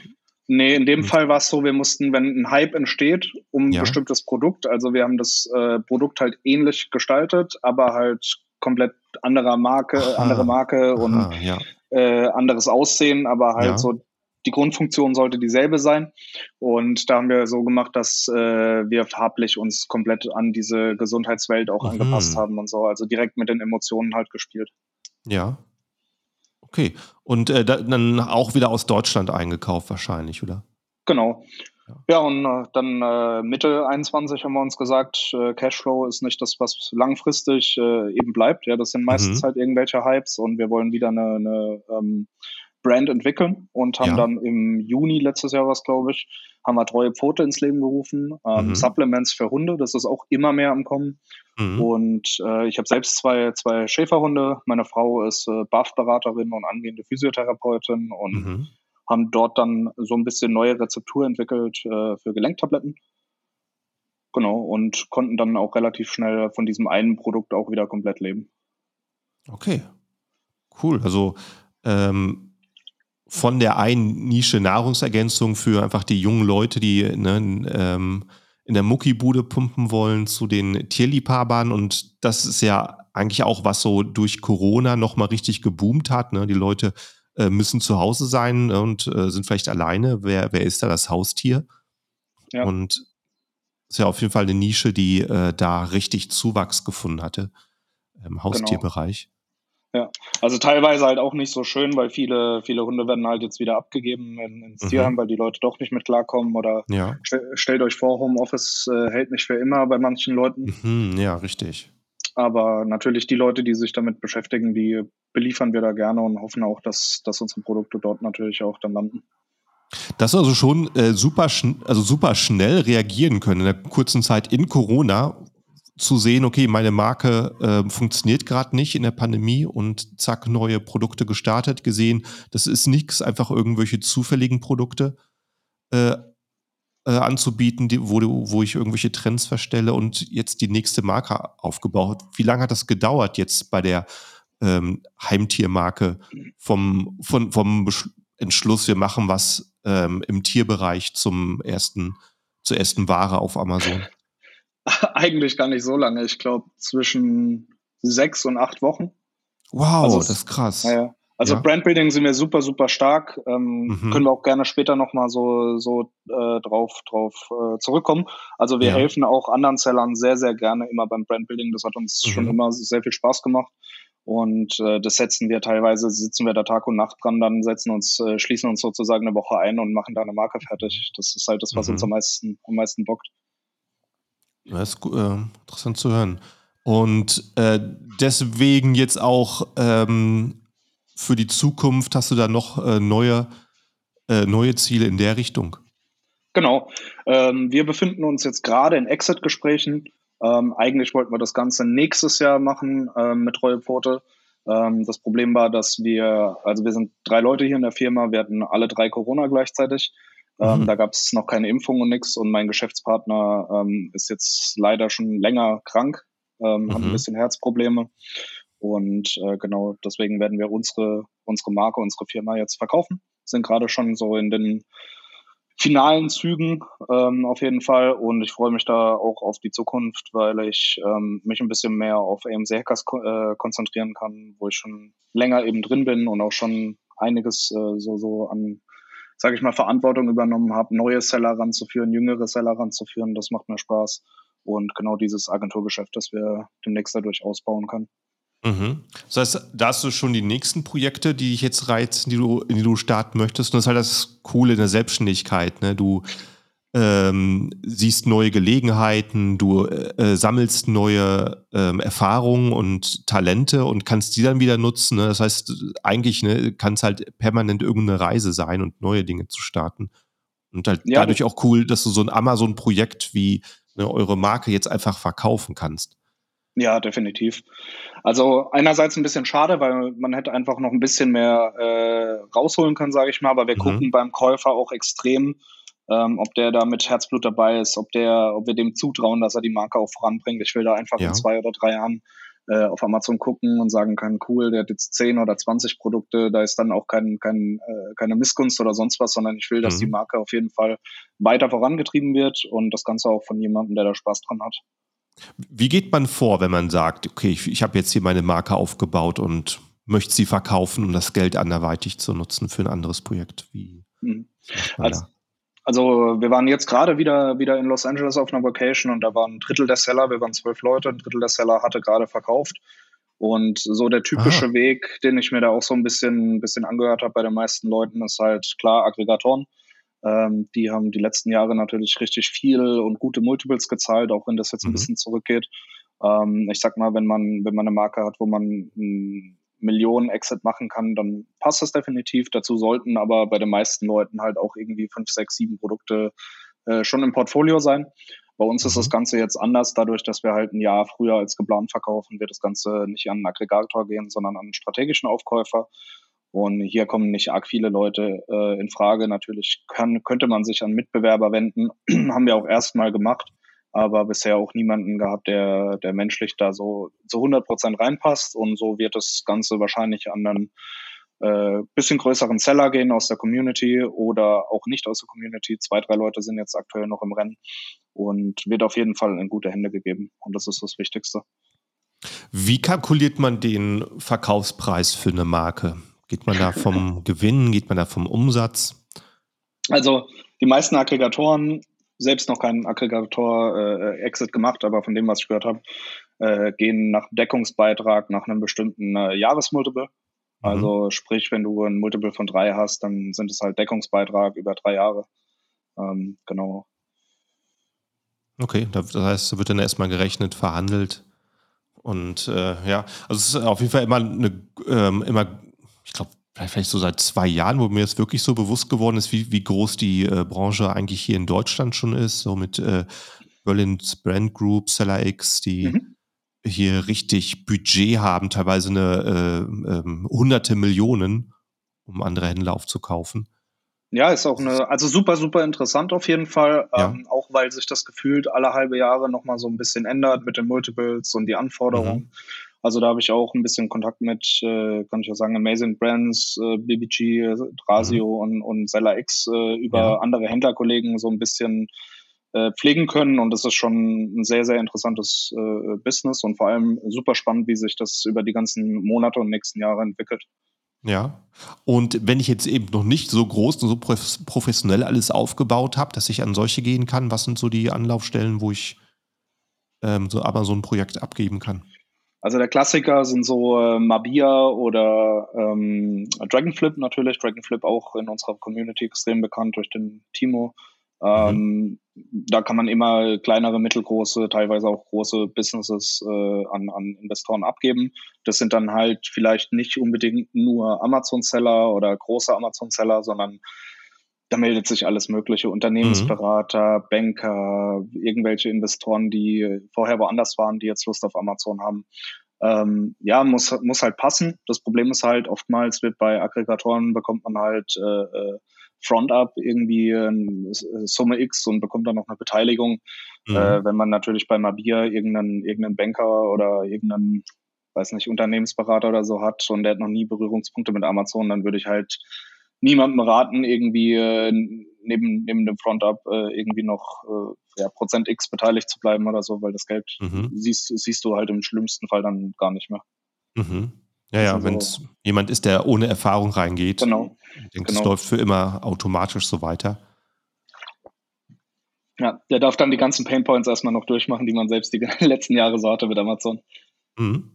Nee, in dem hm. Fall war es so, wir mussten, wenn ein Hype entsteht um ja. ein bestimmtes Produkt, also wir haben das äh, Produkt halt ähnlich gestaltet, aber halt komplett anderer Marke, Aha. andere Marke Aha, und ja. äh, anderes Aussehen, aber halt ja. so die Grundfunktion sollte dieselbe sein. Und da haben wir so gemacht, dass äh, wir farblich uns komplett an diese Gesundheitswelt auch mhm. angepasst haben und so. Also direkt mit den Emotionen halt gespielt. Ja. Okay. Und äh, dann auch wieder aus Deutschland eingekauft wahrscheinlich, oder? Genau. Ja, und äh, dann äh, Mitte 21 haben wir uns gesagt, äh, Cashflow ist nicht das, was langfristig äh, eben bleibt. Ja, das sind meistens mhm. halt irgendwelche Hypes und wir wollen wieder eine, eine ähm, Brand entwickeln und haben ja. dann im Juni letztes Jahr was, glaube ich, haben wir treue Pfote ins Leben gerufen. Ähm, mhm. Supplements für Hunde, das ist auch immer mehr am Kommen. Mhm. Und äh, ich habe selbst zwei, zwei Schäferhunde. Meine Frau ist äh, BAF-Beraterin und angehende Physiotherapeutin und mhm. haben dort dann so ein bisschen neue Rezeptur entwickelt äh, für Gelenktabletten. Genau, und konnten dann auch relativ schnell von diesem einen Produkt auch wieder komplett leben. Okay, cool. Also ähm, von der einen Nische Nahrungsergänzung für einfach die jungen Leute, die ne, ähm, in der Muckibude pumpen wollen, zu den Tierliebhabern. Und das ist ja eigentlich auch, was so durch Corona nochmal richtig geboomt hat. Ne? Die Leute äh, müssen zu Hause sein und äh, sind vielleicht alleine. Wer, wer ist da das Haustier? Ja. Und ist ja auf jeden Fall eine Nische, die äh, da richtig Zuwachs gefunden hatte im genau. Haustierbereich. Genau. Ja, also teilweise halt auch nicht so schön, weil viele, viele Hunde werden halt jetzt wieder abgegeben in, ins mhm. Tierheim, weil die Leute doch nicht mit klarkommen. Oder ja. st stellt euch vor, Homeoffice äh, hält nicht für immer bei manchen Leuten. Mhm, ja, richtig. Aber natürlich die Leute, die sich damit beschäftigen, die beliefern wir da gerne und hoffen auch, dass, dass unsere Produkte dort natürlich auch dann landen. Das also schon äh, super, also super schnell reagieren können in der kurzen Zeit in Corona zu sehen, okay, meine Marke äh, funktioniert gerade nicht in der Pandemie und zack, neue Produkte gestartet, gesehen, das ist nichts, einfach irgendwelche zufälligen Produkte äh, äh, anzubieten, die, wo, wo ich irgendwelche Trends verstelle und jetzt die nächste Marke aufgebaut. Wie lange hat das gedauert jetzt bei der ähm, Heimtiermarke vom, von, vom Entschluss, wir machen was ähm, im Tierbereich zum ersten, zur ersten Ware auf Amazon? Eigentlich gar nicht so lange. Ich glaube zwischen sechs und acht Wochen. Wow, also, das ist krass. Ja, also ja. Brandbuilding sind wir super, super stark. Ähm, mhm. Können wir auch gerne später nochmal so, so äh, drauf, drauf äh, zurückkommen. Also wir ja. helfen auch anderen Sellern sehr, sehr gerne immer beim Brandbuilding. Das hat uns mhm. schon immer sehr viel Spaß gemacht. Und äh, das setzen wir teilweise, sitzen wir da Tag und Nacht dran, dann setzen uns, äh, schließen uns sozusagen eine Woche ein und machen da eine Marke fertig. Das ist halt das, was mhm. uns am meisten, am meisten bockt. Das ist äh, interessant zu hören. Und äh, deswegen jetzt auch ähm, für die Zukunft hast du da noch äh, neue, äh, neue Ziele in der Richtung? Genau. Ähm, wir befinden uns jetzt gerade in Exit-Gesprächen. Ähm, eigentlich wollten wir das Ganze nächstes Jahr machen ähm, mit Treue Pforte. Ähm, das Problem war, dass wir, also wir sind drei Leute hier in der Firma, wir hatten alle drei Corona gleichzeitig. Ähm, mhm. da gab es noch keine Impfung und nichts und mein Geschäftspartner ähm, ist jetzt leider schon länger krank, ähm, mhm. hat ein mhm. bisschen Herzprobleme und äh, genau deswegen werden wir unsere, unsere Marke, unsere Firma jetzt verkaufen. Sind gerade schon so in den finalen Zügen ähm, auf jeden Fall und ich freue mich da auch auf die Zukunft, weil ich ähm, mich ein bisschen mehr auf AMC Hackers ko äh, konzentrieren kann, wo ich schon länger eben drin bin und auch schon einiges äh, so, so an sage ich mal, Verantwortung übernommen habe, neue Seller ranzuführen, jüngere Seller ranzuführen. Das macht mir Spaß. Und genau dieses Agenturgeschäft, das wir demnächst dadurch ausbauen können. Mhm. Das heißt, da hast du schon die nächsten Projekte, die dich jetzt reizen, die du, die du starten möchtest. Und das ist halt das Coole in der Selbstständigkeit. Ne? Du ähm, siehst neue Gelegenheiten, du äh, sammelst neue ähm, Erfahrungen und Talente und kannst die dann wieder nutzen. Ne? Das heißt, eigentlich ne, kann es halt permanent irgendeine Reise sein und neue Dinge zu starten. Und halt ja, dadurch auch cool, dass du so ein Amazon-Projekt wie ne, eure Marke jetzt einfach verkaufen kannst. Ja, definitiv. Also einerseits ein bisschen schade, weil man hätte einfach noch ein bisschen mehr äh, rausholen können, sage ich mal, aber wir mhm. gucken beim Käufer auch extrem, ähm, ob der da mit Herzblut dabei ist, ob der, ob wir dem zutrauen, dass er die Marke auch voranbringt. Ich will da einfach ja. in zwei oder drei Jahren äh, auf Amazon gucken und sagen kann, cool, der hat jetzt zehn oder zwanzig Produkte, da ist dann auch kein, kein, äh, keine Missgunst oder sonst was, sondern ich will, dass mhm. die Marke auf jeden Fall weiter vorangetrieben wird und das Ganze auch von jemandem, der da Spaß dran hat. Wie geht man vor, wenn man sagt, okay, ich, ich habe jetzt hier meine Marke aufgebaut und möchte sie verkaufen, um das Geld anderweitig zu nutzen für ein anderes Projekt? Wie mhm. als, also wir waren jetzt gerade wieder, wieder in Los Angeles auf einer Vacation und da waren ein Drittel der Seller, wir waren zwölf Leute, ein Drittel der Seller hatte gerade verkauft. Und so der typische Aha. Weg, den ich mir da auch so ein bisschen, bisschen angehört habe bei den meisten Leuten, ist halt klar Aggregatoren. Ähm, die haben die letzten Jahre natürlich richtig viel und gute Multiples gezahlt, auch wenn das jetzt ein mhm. bisschen zurückgeht. Ähm, ich sag mal, wenn man, wenn man eine Marke hat, wo man ein Millionen Exit machen kann, dann passt das definitiv. Dazu sollten aber bei den meisten Leuten halt auch irgendwie fünf, sechs, sieben Produkte äh, schon im Portfolio sein. Bei uns ist das mhm. Ganze jetzt anders, dadurch, dass wir halt ein Jahr früher als geplant verkaufen, wird das Ganze nicht an einen Aggregator gehen, sondern an einen strategischen Aufkäufer. Und hier kommen nicht arg viele Leute äh, in Frage. Natürlich kann, könnte man sich an Mitbewerber wenden, haben wir auch erstmal gemacht aber bisher auch niemanden gehabt, der, der menschlich da so zu 100 Prozent reinpasst. Und so wird das Ganze wahrscheinlich an einen äh, bisschen größeren Seller gehen aus der Community oder auch nicht aus der Community. Zwei, drei Leute sind jetzt aktuell noch im Rennen und wird auf jeden Fall in gute Hände gegeben. Und das ist das Wichtigste. Wie kalkuliert man den Verkaufspreis für eine Marke? Geht man da vom Gewinn? Geht man da vom Umsatz? Also die meisten Aggregatoren, selbst noch keinen Aggregator-Exit äh, gemacht, aber von dem, was ich gehört habe, äh, gehen nach Deckungsbeitrag nach einem bestimmten äh, Jahresmultiple. Mhm. Also sprich, wenn du ein Multiple von drei hast, dann sind es halt Deckungsbeitrag über drei Jahre. Ähm, genau. Okay, das heißt, da wird dann erstmal gerechnet, verhandelt. Und äh, ja, also es ist auf jeden Fall immer eine, ähm, immer, vielleicht so seit zwei Jahren, wo mir jetzt wirklich so bewusst geworden ist, wie, wie groß die äh, Branche eigentlich hier in Deutschland schon ist, so mit äh, Berlin's Brand Group, Seller X, die mhm. hier richtig Budget haben, teilweise eine äh, ähm, hunderte Millionen, um andere Händler aufzukaufen. Ja, ist auch eine, also super, super interessant auf jeden Fall. Ja. Ähm, auch weil sich das gefühlt alle halbe Jahre nochmal so ein bisschen ändert mit den Multiples und die Anforderungen. Mhm. Also da habe ich auch ein bisschen Kontakt mit, äh, kann ich ja sagen, Amazing Brands, äh, BBG, Drasio mhm. und, und Seller X äh, über ja. andere Händlerkollegen so ein bisschen äh, pflegen können. Und das ist schon ein sehr, sehr interessantes äh, Business und vor allem super spannend, wie sich das über die ganzen Monate und nächsten Jahre entwickelt. Ja. Und wenn ich jetzt eben noch nicht so groß und so professionell alles aufgebaut habe, dass ich an solche gehen kann, was sind so die Anlaufstellen, wo ich ähm, so Amazon-Projekt abgeben kann? Also der Klassiker sind so äh, Mabia oder ähm, Dragonflip natürlich. Dragonflip auch in unserer Community extrem bekannt durch den Timo. Ähm, mhm. Da kann man immer kleinere, mittelgroße, teilweise auch große Businesses äh, an, an Investoren abgeben. Das sind dann halt vielleicht nicht unbedingt nur Amazon-Seller oder große Amazon-Seller, sondern da meldet sich alles Mögliche. Unternehmensberater, mhm. Banker, irgendwelche Investoren, die vorher woanders waren, die jetzt Lust auf Amazon haben. Ähm, ja, muss, muss halt passen. Das Problem ist halt, oftmals wird bei Aggregatoren bekommt man halt äh, äh Front-Up irgendwie äh, Summe X und bekommt dann noch eine Beteiligung. Mhm. Äh, wenn man natürlich bei Mabia irgendeinen, irgendeinen Banker oder irgendeinen, weiß nicht, Unternehmensberater oder so hat und der hat noch nie Berührungspunkte mit Amazon, dann würde ich halt niemandem raten, irgendwie äh, neben, neben dem Front-Up äh, irgendwie noch äh, ja, Prozent X beteiligt zu bleiben oder so, weil das Geld mhm. siehst, siehst du halt im schlimmsten Fall dann gar nicht mehr. Mhm. Ja, ja, wenn es so jemand ist, der ohne Erfahrung reingeht, genau. ich denke, genau. es läuft für immer automatisch so weiter. Ja, der darf dann die ganzen Painpoints erstmal noch durchmachen, die man selbst die letzten Jahre so hatte mit Amazon. Mhm.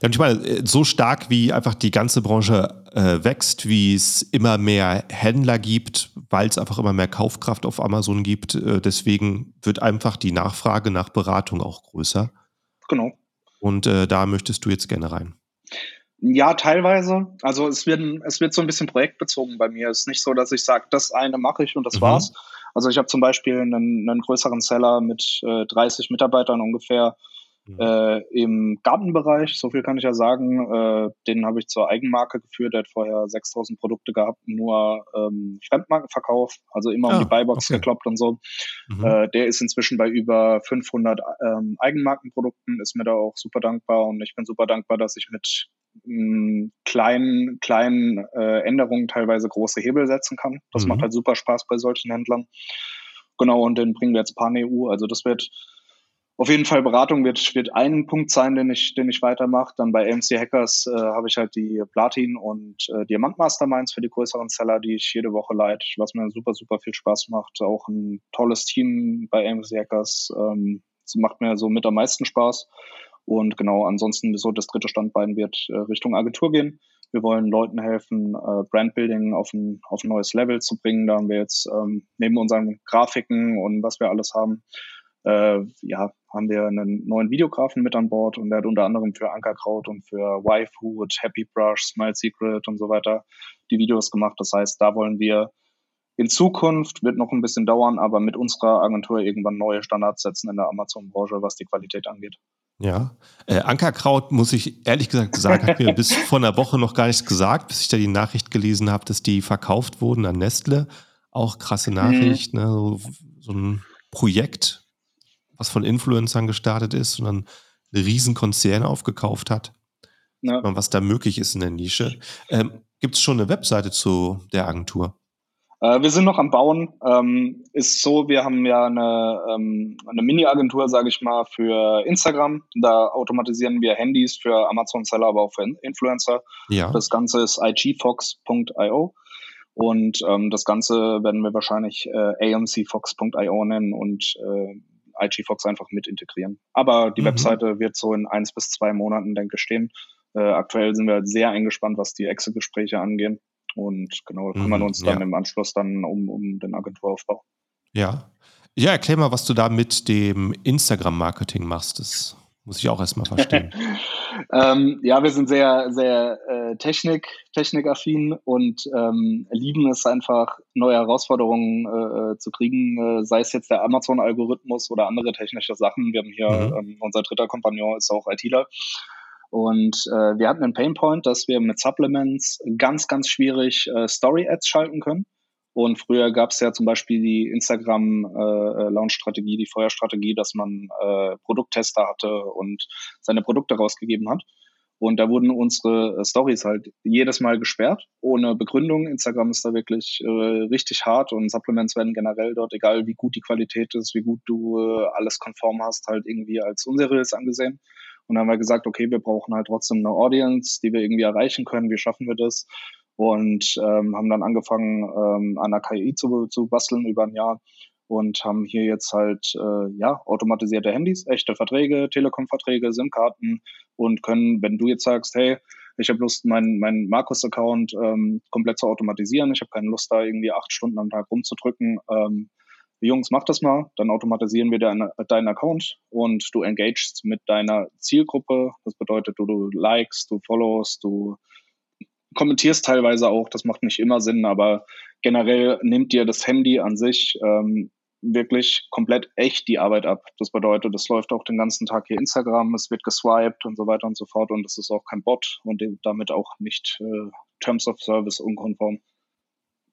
Ja, und ich meine, äh, so stark wie einfach die ganze Branche äh, wächst, wie es immer mehr Händler gibt, weil es einfach immer mehr Kaufkraft auf Amazon gibt, äh, deswegen wird einfach die Nachfrage nach Beratung auch größer. Genau. Und äh, da möchtest du jetzt gerne rein. Ja, teilweise. Also es wird, es wird so ein bisschen projektbezogen bei mir. Es ist nicht so, dass ich sage, das eine mache ich und das mhm. war's. Also ich habe zum Beispiel einen, einen größeren Seller mit äh, 30 Mitarbeitern ungefähr, Mhm. Äh, Im Gartenbereich, so viel kann ich ja sagen, äh, den habe ich zur Eigenmarke geführt. Der hat vorher 6000 Produkte gehabt, nur ähm, Fremdmarkenverkauf, also immer ah, um die Buybox okay. gekloppt und so. Mhm. Äh, der ist inzwischen bei über 500 ähm, Eigenmarkenprodukten, ist mir da auch super dankbar und ich bin super dankbar, dass ich mit mh, mm, kleinen, kleinen äh, Änderungen teilweise große Hebel setzen kann. Das mhm. macht halt super Spaß bei solchen Händlern. Genau, und den bringen wir jetzt Pan-EU. Also das wird auf jeden Fall Beratung wird, wird ein Punkt sein, den ich, den ich weitermache. Dann bei AMC Hackers äh, habe ich halt die Platin- und äh, Diamant-Masterminds für die größeren Seller, die ich jede Woche leite, was mir super, super viel Spaß macht. Auch ein tolles Team bei AMC Hackers. Ähm, macht mir so mit am meisten Spaß. Und genau, ansonsten so das dritte Standbein wird äh, Richtung Agentur gehen. Wir wollen Leuten helfen, äh, Brandbuilding auf ein, auf ein neues Level zu bringen. Da haben wir jetzt ähm, neben unseren Grafiken und was wir alles haben, äh, ja, haben wir einen neuen Videografen mit an Bord und der hat unter anderem für Ankerkraut und für Waifu und Happy Brush, Smile Secret und so weiter die Videos gemacht. Das heißt, da wollen wir in Zukunft, wird noch ein bisschen dauern, aber mit unserer Agentur irgendwann neue Standards setzen in der Amazon-Branche, was die Qualität angeht. Ja, äh, Ankerkraut, muss ich ehrlich gesagt sagen, hat mir bis vor einer Woche noch gar nichts gesagt, bis ich da die Nachricht gelesen habe, dass die verkauft wurden an Nestle. Auch krasse Nachricht, mhm. ne? so, so ein Projekt, was von Influencern gestartet ist und dann eine riesen Konzern aufgekauft hat. ja. was da möglich ist in der Nische. Ähm, Gibt es schon eine Webseite zu der Agentur? Äh, wir sind noch am Bauen. Ähm, ist so, wir haben ja eine, ähm, eine Mini-Agentur, sage ich mal, für Instagram. Da automatisieren wir Handys für Amazon-Seller, aber auch für Influencer. Ja. Das Ganze ist igfox.io. Und ähm, das Ganze werden wir wahrscheinlich äh, amcfox.io nennen und äh, IGFox einfach mit integrieren. Aber die mhm. Webseite wird so in eins bis zwei Monaten, denke ich, stehen. Äh, aktuell sind wir sehr eingespannt, was die Excel-Gespräche angehen. Und genau, kümmern mhm, uns dann ja. im Anschluss dann um, um den Agenturaufbau. Ja. Ja, erklär mal, was du da mit dem Instagram-Marketing machst. Das muss ich auch erstmal verstehen. ähm, ja, wir sind sehr, sehr äh, Technik, technikaffin und ähm, lieben es einfach, neue Herausforderungen äh, äh, zu kriegen, äh, sei es jetzt der Amazon-Algorithmus oder andere technische Sachen. Wir haben hier, mhm. ähm, unser dritter Kompagnon ist auch ITler. Und äh, wir hatten einen Painpoint, dass wir mit Supplements ganz, ganz schwierig äh, Story-Ads schalten können. Und früher gab es ja zum Beispiel die Instagram-Launch-Strategie, äh, die Feuerstrategie, dass man äh, Produkttester hatte und seine Produkte rausgegeben hat. Und da wurden unsere Stories halt jedes Mal gesperrt, ohne Begründung. Instagram ist da wirklich äh, richtig hart und Supplements werden generell dort, egal wie gut die Qualität ist, wie gut du äh, alles konform hast, halt irgendwie als unseriös angesehen. Und dann haben wir gesagt, okay, wir brauchen halt trotzdem eine Audience, die wir irgendwie erreichen können. Wie schaffen wir das? Und ähm, haben dann angefangen, ähm, an der KI zu, zu basteln über ein Jahr und haben hier jetzt halt äh, ja automatisierte Handys, echte Verträge, Telekom-Verträge, SIM-Karten und können, wenn du jetzt sagst, hey, ich habe Lust, meinen mein Markus-Account ähm, komplett zu automatisieren, ich habe keine Lust, da irgendwie acht Stunden am Tag rumzudrücken, ähm, Jungs, mach das mal, dann automatisieren wir deine, deinen Account und du engagest mit deiner Zielgruppe. Das bedeutet, du, du likest, du followst, du kommentierst teilweise auch. Das macht nicht immer Sinn, aber generell nimmt dir das Handy an sich ähm, wirklich komplett echt die Arbeit ab. Das bedeutet, es läuft auch den ganzen Tag hier Instagram, es wird geswiped und so weiter und so fort und es ist auch kein Bot und damit auch nicht äh, Terms of Service unkonform.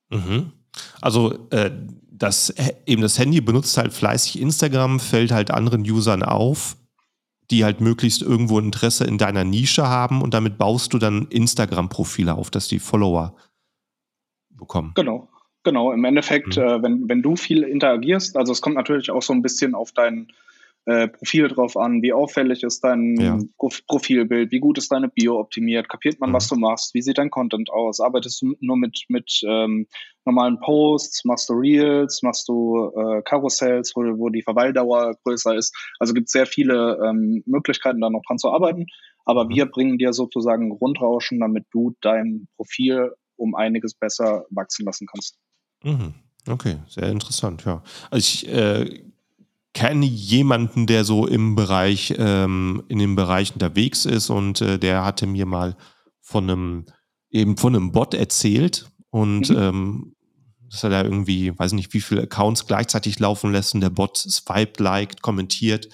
Mhm. Also äh, das, eben das Handy benutzt halt fleißig Instagram, fällt halt anderen Usern auf, die halt möglichst irgendwo Interesse in deiner Nische haben und damit baust du dann Instagram-Profile auf, dass die Follower bekommen. Genau, genau. Im Endeffekt, mhm. äh, wenn, wenn du viel interagierst, also es kommt natürlich auch so ein bisschen auf deinen äh, Profil drauf an, wie auffällig ist dein ja. Profilbild, wie gut ist deine Bio optimiert, kapiert man, mhm. was du machst, wie sieht dein Content aus, arbeitest du nur mit, mit ähm, normalen Posts, machst du Reels, machst du äh, Karussells, wo, wo die Verweildauer größer ist. Also gibt es sehr viele ähm, Möglichkeiten, da noch dran zu arbeiten, aber mhm. wir bringen dir sozusagen Grundrauschen, damit du dein Profil um einiges besser wachsen lassen kannst. Mhm. Okay, sehr interessant, ja. Also ich äh, kenne jemanden, der so im Bereich, ähm, in dem Bereich unterwegs ist und äh, der hatte mir mal von einem, eben von einem Bot erzählt und mhm. ähm, dass er da irgendwie, weiß nicht, wie viele Accounts gleichzeitig laufen lässt und der Bot swiped, liked, kommentiert.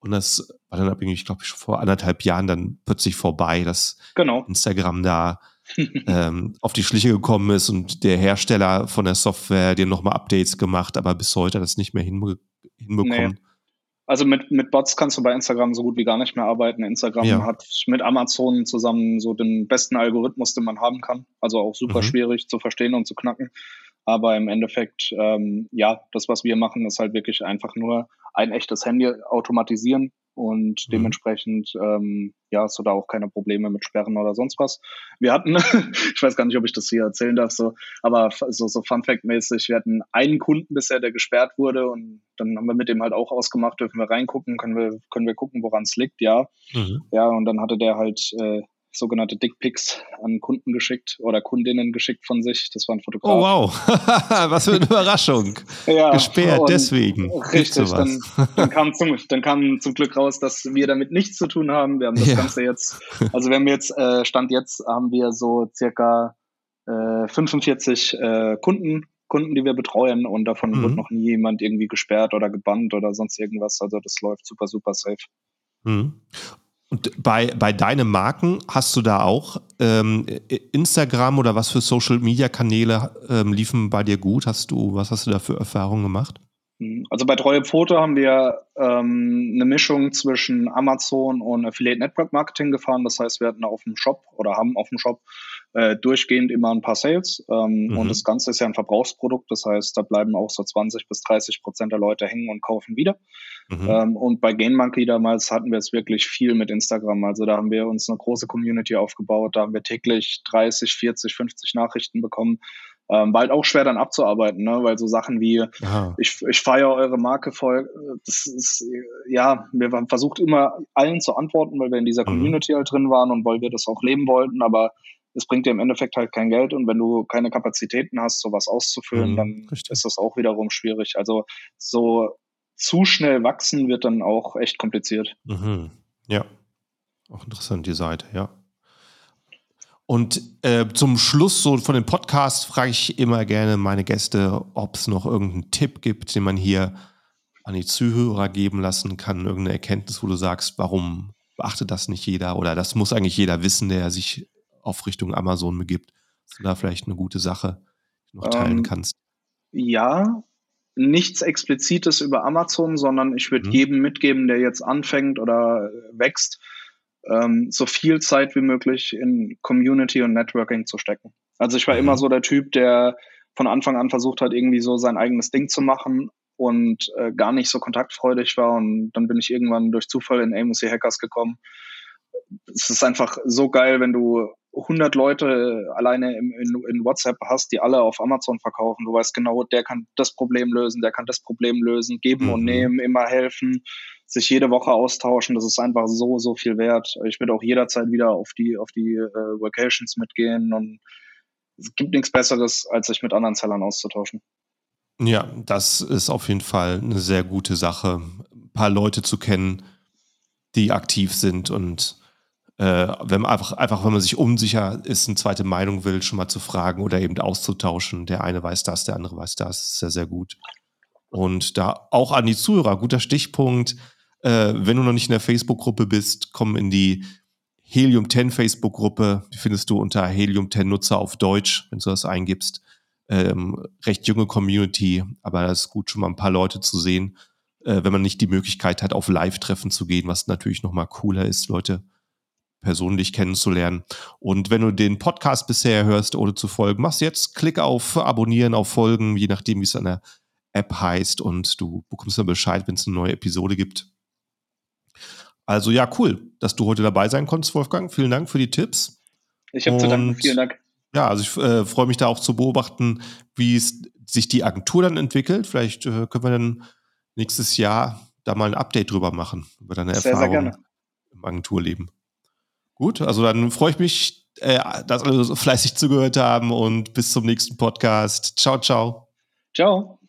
Und das war dann irgendwie, ich glaube, vor anderthalb Jahren dann plötzlich vorbei, dass genau. Instagram da ähm, auf die Schliche gekommen ist und der Hersteller von der Software dir nochmal Updates gemacht, aber bis heute das nicht mehr hinbekommen hinbekommen. Nee. Also mit, mit Bots kannst du bei Instagram so gut wie gar nicht mehr arbeiten. Instagram ja. hat mit Amazon zusammen so den besten Algorithmus, den man haben kann. Also auch super mhm. schwierig zu verstehen und zu knacken. Aber im Endeffekt, ähm, ja, das, was wir machen, ist halt wirklich einfach nur ein echtes Handy automatisieren und mhm. dementsprechend ähm, ja, hast du da auch keine Probleme mit Sperren oder sonst was. Wir hatten, ich weiß gar nicht, ob ich das hier erzählen darf, so, aber so, so Fun Fact-mäßig, wir hatten einen Kunden bisher, der gesperrt wurde und dann haben wir mit dem halt auch ausgemacht, dürfen wir reingucken, können wir, können wir gucken, woran es liegt, ja. Mhm. Ja, und dann hatte der halt äh, sogenannte Dickpics an Kunden geschickt oder Kundinnen geschickt von sich. Das war ein Fotograf. Oh wow, was für eine Überraschung. ja, Gesperrt deswegen. Richtig, dann, dann, kam zum, dann kam zum Glück raus, dass wir damit nichts zu tun haben. Wir haben das ja. Ganze jetzt, also wir haben jetzt, äh, Stand jetzt haben wir so circa äh, 45 äh, Kunden, Kunden, die wir betreuen und davon mhm. wird noch nie jemand irgendwie gesperrt oder gebannt oder sonst irgendwas. Also das läuft super, super safe. Mhm. Und bei, bei deinen Marken hast du da auch ähm, Instagram oder was für Social Media Kanäle ähm, liefen bei dir gut? Hast du, was hast du da für Erfahrungen gemacht? Hm, also bei Treue Pfote haben wir ähm, eine Mischung zwischen Amazon und Affiliate Network Marketing gefahren. Das heißt, wir hatten auf dem Shop oder haben auf dem Shop äh, durchgehend immer ein paar Sales. Ähm, mhm. Und das Ganze ist ja ein Verbrauchsprodukt. Das heißt, da bleiben auch so 20 bis 30 Prozent der Leute hängen und kaufen wieder. Mhm. Ähm, und bei Gain Monkey damals hatten wir es wirklich viel mit Instagram. Also da haben wir uns eine große Community aufgebaut. Da haben wir täglich 30, 40, 50 Nachrichten bekommen ähm, war halt auch schwer dann abzuarbeiten, ne? weil so Sachen wie, Aha. ich, ich feiere eure Marke voll, das ist, ja, wir haben versucht immer allen zu antworten, weil wir in dieser mhm. Community halt drin waren und weil wir das auch leben wollten, aber es bringt dir im Endeffekt halt kein Geld und wenn du keine Kapazitäten hast, sowas auszufüllen, mhm, dann richtig. ist das auch wiederum schwierig. Also so zu schnell wachsen wird dann auch echt kompliziert. Mhm. Ja, auch interessant die Seite, ja. Und äh, zum Schluss so von dem Podcast frage ich immer gerne meine Gäste, ob es noch irgendeinen Tipp gibt, den man hier an die Zuhörer geben lassen kann, irgendeine Erkenntnis, wo du sagst, warum beachtet das nicht jeder oder das muss eigentlich jeder wissen, der sich auf Richtung Amazon begibt. Du da vielleicht eine gute Sache noch teilen ähm, kannst? Ja, nichts Explizites über Amazon, sondern ich würde mhm. jedem mitgeben, der jetzt anfängt oder wächst, ähm, so viel Zeit wie möglich in Community und Networking zu stecken. Also ich war mhm. immer so der Typ, der von Anfang an versucht hat, irgendwie so sein eigenes Ding zu machen und äh, gar nicht so kontaktfreudig war. Und dann bin ich irgendwann durch Zufall in AMC Hackers gekommen. Es ist einfach so geil, wenn du 100 Leute alleine in, in, in, WhatsApp hast, die alle auf Amazon verkaufen. Du weißt genau, der kann das Problem lösen, der kann das Problem lösen, geben mhm. und nehmen, immer helfen sich jede Woche austauschen. Das ist einfach so, so viel wert. Ich würde auch jederzeit wieder auf die, auf die äh, Vacations mitgehen und es gibt nichts Besseres, als sich mit anderen Sellern auszutauschen. Ja, das ist auf jeden Fall eine sehr gute Sache, ein paar Leute zu kennen, die aktiv sind und äh, wenn man einfach, einfach, wenn man sich unsicher ist, eine zweite Meinung will, schon mal zu fragen oder eben auszutauschen. Der eine weiß das, der andere weiß das, ist sehr, sehr gut. Und da auch an die Zuhörer, guter Stichpunkt, äh, wenn du noch nicht in der Facebook-Gruppe bist, komm in die Helium 10 Facebook-Gruppe. Die findest du unter Helium 10 Nutzer auf Deutsch, wenn du das eingibst. Ähm, recht junge Community, aber das ist gut, schon mal ein paar Leute zu sehen, äh, wenn man nicht die Möglichkeit hat, auf Live-Treffen zu gehen, was natürlich noch mal cooler ist, Leute persönlich kennenzulernen. Und wenn du den Podcast bisher hörst, ohne zu folgen, machst jetzt Klick auf Abonnieren, auf Folgen, je nachdem, wie es an der App heißt und du bekommst dann Bescheid, wenn es eine neue Episode gibt. Also ja, cool, dass du heute dabei sein konntest, Wolfgang. Vielen Dank für die Tipps. Ich habe zu danken. Vielen Dank. Ja, also ich äh, freue mich da auch zu beobachten, wie es sich die Agentur dann entwickelt. Vielleicht äh, können wir dann nächstes Jahr da mal ein Update drüber machen, über deine sehr, Erfahrungen sehr im Agenturleben. Gut, also dann freue ich mich, äh, dass alle so fleißig zugehört haben und bis zum nächsten Podcast. Ciao, ciao. Ciao.